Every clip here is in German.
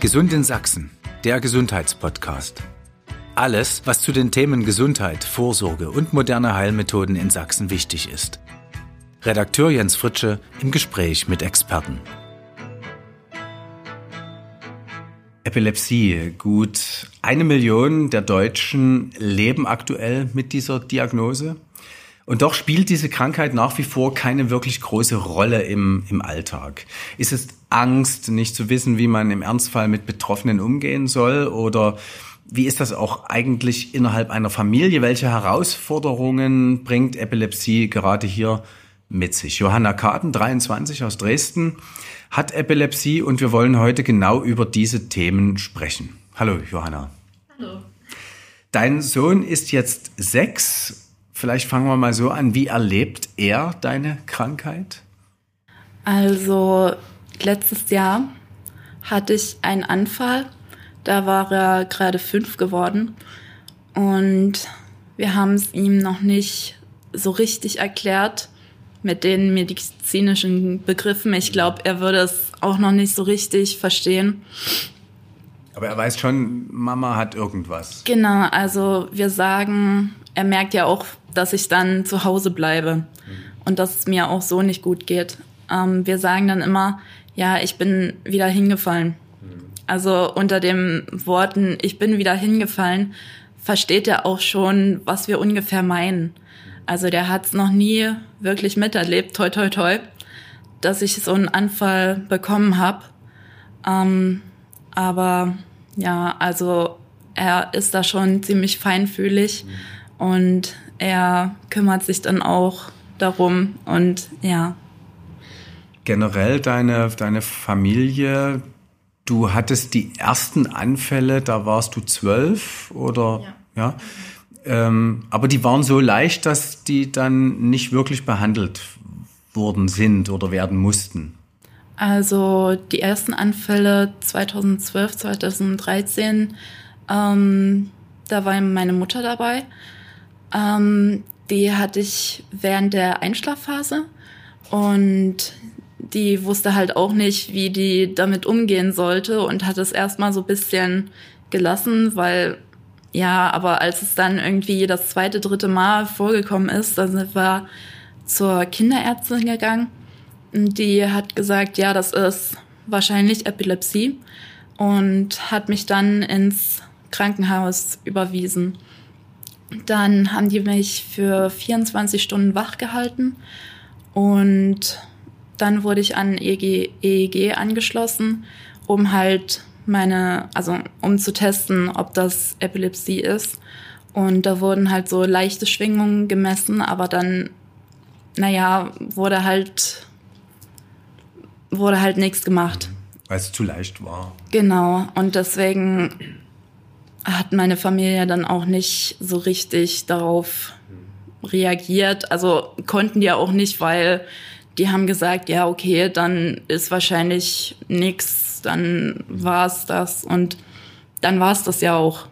Gesund in Sachsen, der Gesundheitspodcast. Alles, was zu den Themen Gesundheit, Vorsorge und moderne Heilmethoden in Sachsen wichtig ist. Redakteur Jens Fritsche im Gespräch mit Experten. Epilepsie. Gut eine Million der Deutschen leben aktuell mit dieser Diagnose. Und doch spielt diese Krankheit nach wie vor keine wirklich große Rolle im, im Alltag. Ist es Angst, nicht zu wissen, wie man im Ernstfall mit Betroffenen umgehen soll? Oder wie ist das auch eigentlich innerhalb einer Familie? Welche Herausforderungen bringt Epilepsie gerade hier mit sich? Johanna Katen, 23 aus Dresden, hat Epilepsie und wir wollen heute genau über diese Themen sprechen. Hallo, Johanna. Hallo. Dein Sohn ist jetzt sechs Vielleicht fangen wir mal so an. Wie erlebt er deine Krankheit? Also letztes Jahr hatte ich einen Anfall. Da war er gerade fünf geworden. Und wir haben es ihm noch nicht so richtig erklärt mit den medizinischen Begriffen. Ich glaube, er würde es auch noch nicht so richtig verstehen. Aber er weiß schon, Mama hat irgendwas. Genau, also wir sagen, er merkt ja auch, dass ich dann zu Hause bleibe mhm. und dass es mir auch so nicht gut geht. Ähm, wir sagen dann immer, ja, ich bin wieder hingefallen. Mhm. Also unter den Worten, ich bin wieder hingefallen, versteht er auch schon, was wir ungefähr meinen. Also der hat es noch nie wirklich miterlebt, toi toi toi, dass ich so einen Anfall bekommen habe. Ähm, aber ja, also er ist da schon ziemlich feinfühlig mhm. und er kümmert sich dann auch darum und ja. Generell deine, deine Familie, du hattest die ersten Anfälle, da warst du zwölf oder ja. ja? Ähm, aber die waren so leicht, dass die dann nicht wirklich behandelt worden sind oder werden mussten. Also die ersten Anfälle 2012, 2013, ähm, da war meine Mutter dabei. Ähm, die hatte ich während der Einschlafphase und die wusste halt auch nicht, wie die damit umgehen sollte und hat es erstmal so ein bisschen gelassen, weil ja, aber als es dann irgendwie das zweite, dritte Mal vorgekommen ist, dann sind wir zur Kinderärztin gegangen die hat gesagt, ja, das ist wahrscheinlich Epilepsie und hat mich dann ins Krankenhaus überwiesen. Dann haben die mich für 24 Stunden wach gehalten und dann wurde ich an EEG, EEG angeschlossen, um halt meine, also um zu testen, ob das Epilepsie ist. Und da wurden halt so leichte Schwingungen gemessen, aber dann, naja, wurde halt wurde halt nichts gemacht. Weil es zu leicht war. Genau. Und deswegen hat meine Familie dann auch nicht so richtig darauf reagiert. Also konnten die auch nicht, weil die haben gesagt, ja, okay, dann ist wahrscheinlich nichts, dann war es das und dann war es das ja auch.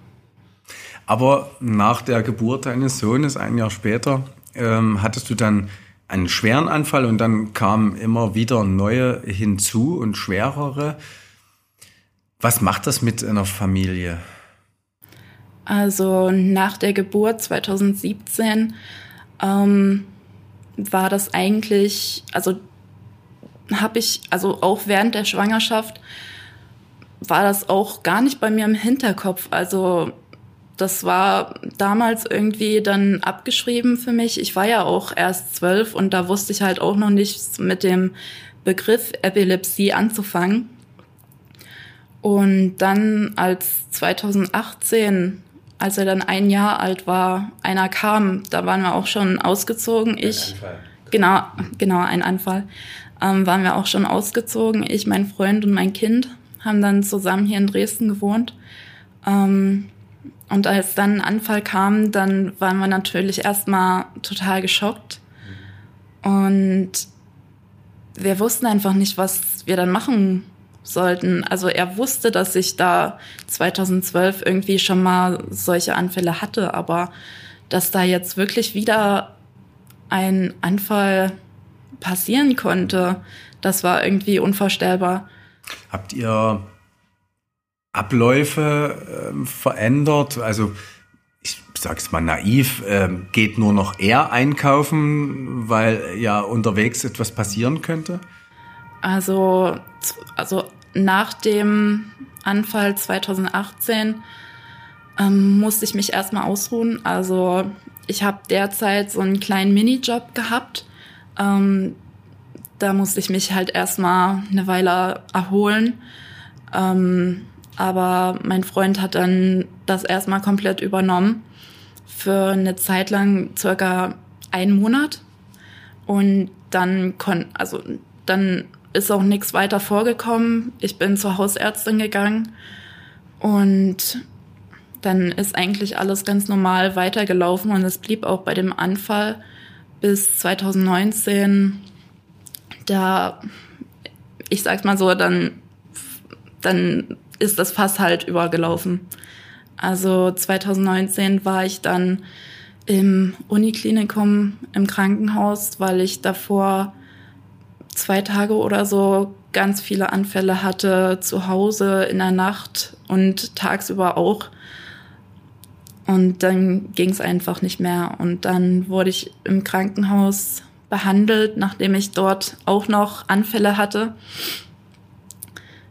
Aber nach der Geburt deines Sohnes, ein Jahr später, ähm, hattest du dann einen schweren Anfall und dann kamen immer wieder neue hinzu und schwerere. Was macht das mit einer Familie? Also nach der Geburt 2017 ähm, war das eigentlich, also habe ich, also auch während der Schwangerschaft war das auch gar nicht bei mir im Hinterkopf. Also das war damals irgendwie dann abgeschrieben für mich. Ich war ja auch erst zwölf und da wusste ich halt auch noch nicht mit dem Begriff Epilepsie anzufangen. Und dann als 2018, als er dann ein Jahr alt war, einer kam, da waren wir auch schon ausgezogen. Ich, genau, genau, ein Anfall, ähm, waren wir auch schon ausgezogen. Ich, mein Freund und mein Kind haben dann zusammen hier in Dresden gewohnt. Ähm, und als dann ein Anfall kam, dann waren wir natürlich erstmal total geschockt. Und wir wussten einfach nicht, was wir dann machen sollten. Also er wusste, dass ich da 2012 irgendwie schon mal solche Anfälle hatte, aber dass da jetzt wirklich wieder ein Anfall passieren konnte, das war irgendwie unvorstellbar. Habt ihr Abläufe äh, verändert? Also ich sag's mal naiv, äh, geht nur noch er einkaufen, weil ja unterwegs etwas passieren könnte? Also, also nach dem Anfall 2018 ähm, musste ich mich erstmal ausruhen. Also ich habe derzeit so einen kleinen Minijob gehabt. Ähm, da musste ich mich halt erstmal eine Weile erholen. Ähm, aber mein Freund hat dann das erstmal komplett übernommen für eine Zeit lang circa einen Monat. Und dann kon also dann ist auch nichts weiter vorgekommen. Ich bin zur Hausärztin gegangen und dann ist eigentlich alles ganz normal weitergelaufen und es blieb auch bei dem Anfall bis 2019. Da, ich sag's mal so, dann, dann ist das Fass halt übergelaufen. Also 2019 war ich dann im Uniklinikum im Krankenhaus, weil ich davor zwei Tage oder so ganz viele Anfälle hatte, zu Hause in der Nacht und tagsüber auch. Und dann ging es einfach nicht mehr. Und dann wurde ich im Krankenhaus behandelt, nachdem ich dort auch noch Anfälle hatte.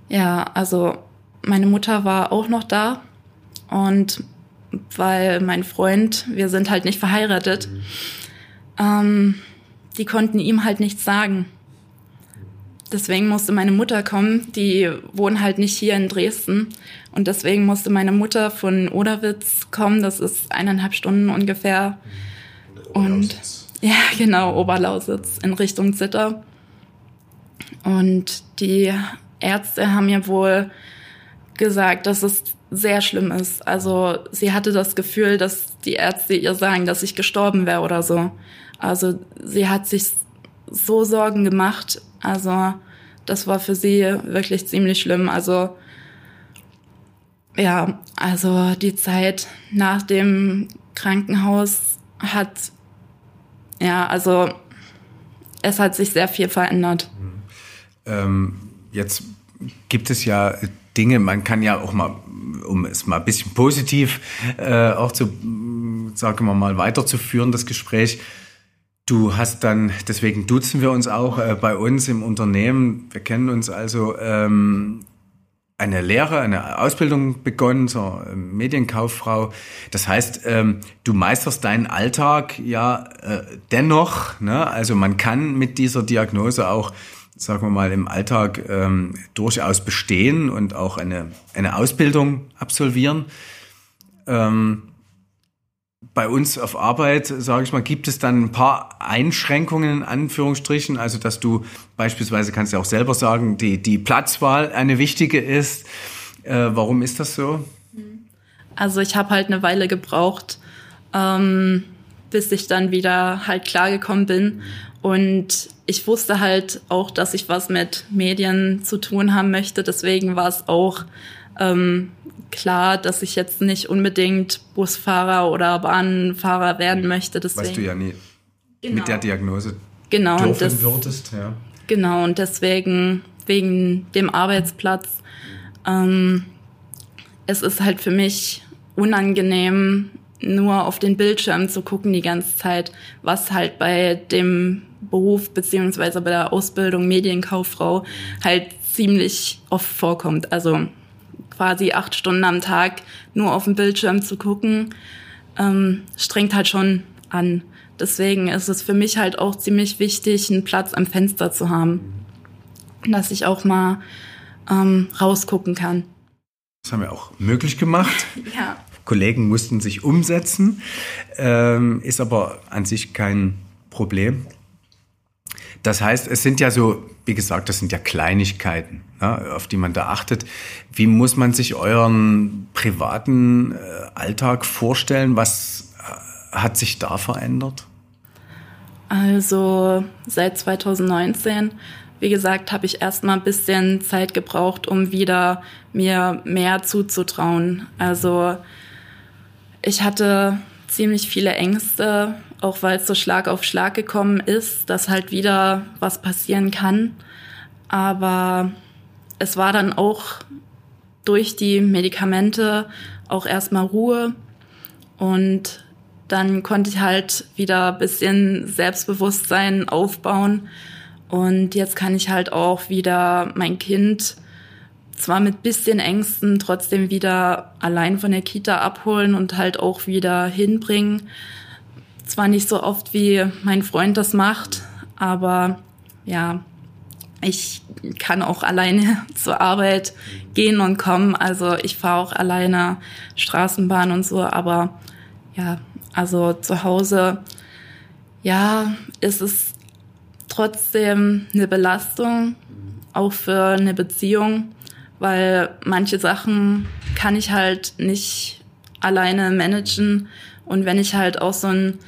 Ja, also meine Mutter war auch noch da und weil mein Freund, wir sind halt nicht verheiratet, ähm, die konnten ihm halt nichts sagen. Deswegen musste meine Mutter kommen. Die wohnen halt nicht hier in Dresden. Und deswegen musste meine Mutter von Oderwitz kommen. Das ist eineinhalb Stunden ungefähr. Und ja, genau, Oberlausitz in Richtung Zitter. Und die Ärzte haben mir wohl gesagt, dass es sehr schlimm ist. Also sie hatte das Gefühl, dass die Ärzte ihr sagen, dass ich gestorben wäre oder so. Also sie hat sich so Sorgen gemacht. Also das war für sie wirklich ziemlich schlimm. Also ja, also die Zeit nach dem Krankenhaus hat, ja, also es hat sich sehr viel verändert. Ähm, jetzt gibt es ja Dinge, man kann ja auch mal, um es mal ein bisschen positiv äh, auch zu, sagen wir mal, weiterzuführen, das Gespräch. Du hast dann, deswegen duzen wir uns auch äh, bei uns im Unternehmen. Wir kennen uns also ähm, eine Lehre, eine Ausbildung begonnen zur ähm, Medienkauffrau. Das heißt, ähm, du meisterst deinen Alltag ja äh, dennoch. Ne? Also man kann mit dieser Diagnose auch sagen wir mal, im Alltag ähm, durchaus bestehen und auch eine, eine Ausbildung absolvieren. Ähm, bei uns auf Arbeit, sage ich mal, gibt es dann ein paar Einschränkungen in Anführungsstrichen, also dass du beispielsweise kannst du auch selber sagen, die, die Platzwahl eine wichtige ist. Äh, warum ist das so? Also ich habe halt eine Weile gebraucht, ähm, bis ich dann wieder halt klargekommen bin. Und ich wusste halt auch, dass ich was mit Medien zu tun haben möchte. Deswegen war es auch ähm, klar, dass ich jetzt nicht unbedingt Busfahrer oder Bahnfahrer werden möchte. Deswegen, weißt du ja nie. Genau. Mit der Diagnose genau, dürfen das, würdest, ja. Genau, und deswegen, wegen dem Arbeitsplatz, ähm, es ist halt für mich unangenehm, nur auf den Bildschirm zu gucken die ganze Zeit, was halt bei dem Beruf beziehungsweise bei der Ausbildung Medienkauffrau halt ziemlich oft vorkommt. Also quasi acht Stunden am Tag nur auf den Bildschirm zu gucken, ähm, strengt halt schon an. Deswegen ist es für mich halt auch ziemlich wichtig, einen Platz am Fenster zu haben, dass ich auch mal ähm, rausgucken kann. Das haben wir auch möglich gemacht. ja. Kollegen mussten sich umsetzen, ähm, ist aber an sich kein Problem. Das heißt, es sind ja so, wie gesagt, das sind ja Kleinigkeiten, ne, auf die man da achtet. Wie muss man sich euren privaten äh, Alltag vorstellen? Was äh, hat sich da verändert? Also seit 2019, wie gesagt, habe ich erstmal ein bisschen Zeit gebraucht, um wieder mir mehr zuzutrauen. Also ich hatte ziemlich viele Ängste, auch weil es so Schlag auf Schlag gekommen ist, dass halt wieder was passieren kann. Aber es war dann auch durch die Medikamente auch erstmal Ruhe und dann konnte ich halt wieder bisschen Selbstbewusstsein aufbauen und jetzt kann ich halt auch wieder mein Kind zwar mit bisschen Ängsten trotzdem wieder allein von der Kita abholen und halt auch wieder hinbringen. Zwar nicht so oft wie mein Freund das macht, aber ja, ich kann auch alleine zur Arbeit gehen und kommen. Also ich fahre auch alleine Straßenbahn und so, aber ja, also zu Hause, ja, ist es trotzdem eine Belastung, auch für eine Beziehung, weil manche Sachen kann ich halt nicht alleine managen. Und wenn ich halt auch so ein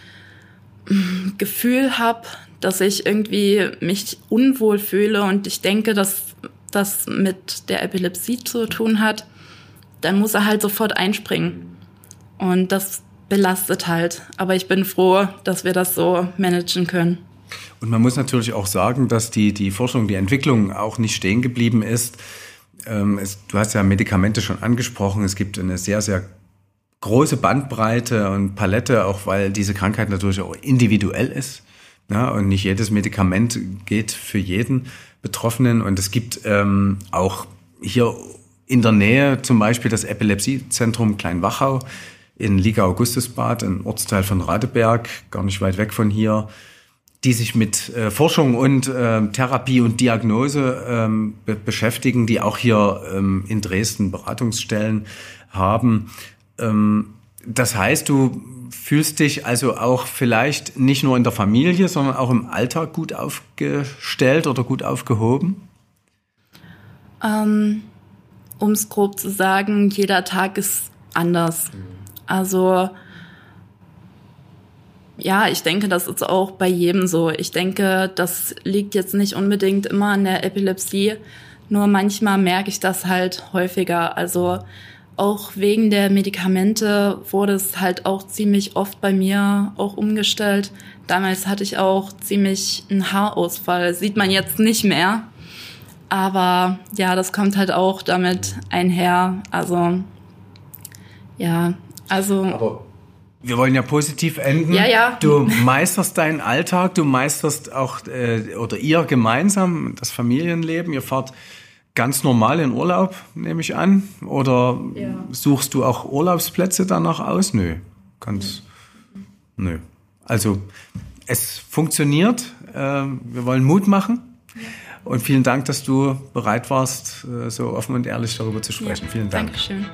Gefühl habe, dass ich irgendwie mich unwohl fühle und ich denke, dass das mit der Epilepsie zu tun hat, dann muss er halt sofort einspringen. Und das belastet halt. Aber ich bin froh, dass wir das so managen können. Und man muss natürlich auch sagen, dass die, die Forschung, die Entwicklung auch nicht stehen geblieben ist. Ähm, es, du hast ja Medikamente schon angesprochen. Es gibt eine sehr, sehr große Bandbreite und Palette, auch weil diese Krankheit natürlich auch individuell ist. Ja, und nicht jedes Medikament geht für jeden Betroffenen. Und es gibt ähm, auch hier in der Nähe zum Beispiel das Epilepsiezentrum Kleinwachau in Liga-Augustusbad, ein Ortsteil von Radeberg, gar nicht weit weg von hier, die sich mit äh, Forschung und äh, Therapie und Diagnose ähm, be beschäftigen, die auch hier ähm, in Dresden Beratungsstellen haben. Ähm, das heißt, du fühlst dich also auch vielleicht nicht nur in der Familie, sondern auch im Alltag gut aufgestellt oder gut aufgehoben? Ähm, um es grob zu sagen, jeder Tag ist anders. Mhm. Also ja, ich denke, das ist auch bei jedem so. Ich denke, das liegt jetzt nicht unbedingt immer an der Epilepsie, nur manchmal merke ich das halt häufiger. Also auch wegen der Medikamente wurde es halt auch ziemlich oft bei mir auch umgestellt. Damals hatte ich auch ziemlich einen Haarausfall. Sieht man jetzt nicht mehr. Aber ja, das kommt halt auch damit einher. Also ja, also. Aber wir wollen ja positiv enden. Ja, ja. Du meisterst deinen Alltag, du meisterst auch äh, oder ihr gemeinsam das Familienleben. Ihr fahrt ganz normal in Urlaub, nehme ich an. Oder ja. suchst du auch Urlaubsplätze danach aus? Nö, ganz. Ja. Nö. Also es funktioniert. Äh, wir wollen Mut machen. Und vielen Dank, dass du bereit warst, äh, so offen und ehrlich darüber zu sprechen. vielen Dank. Dankeschön.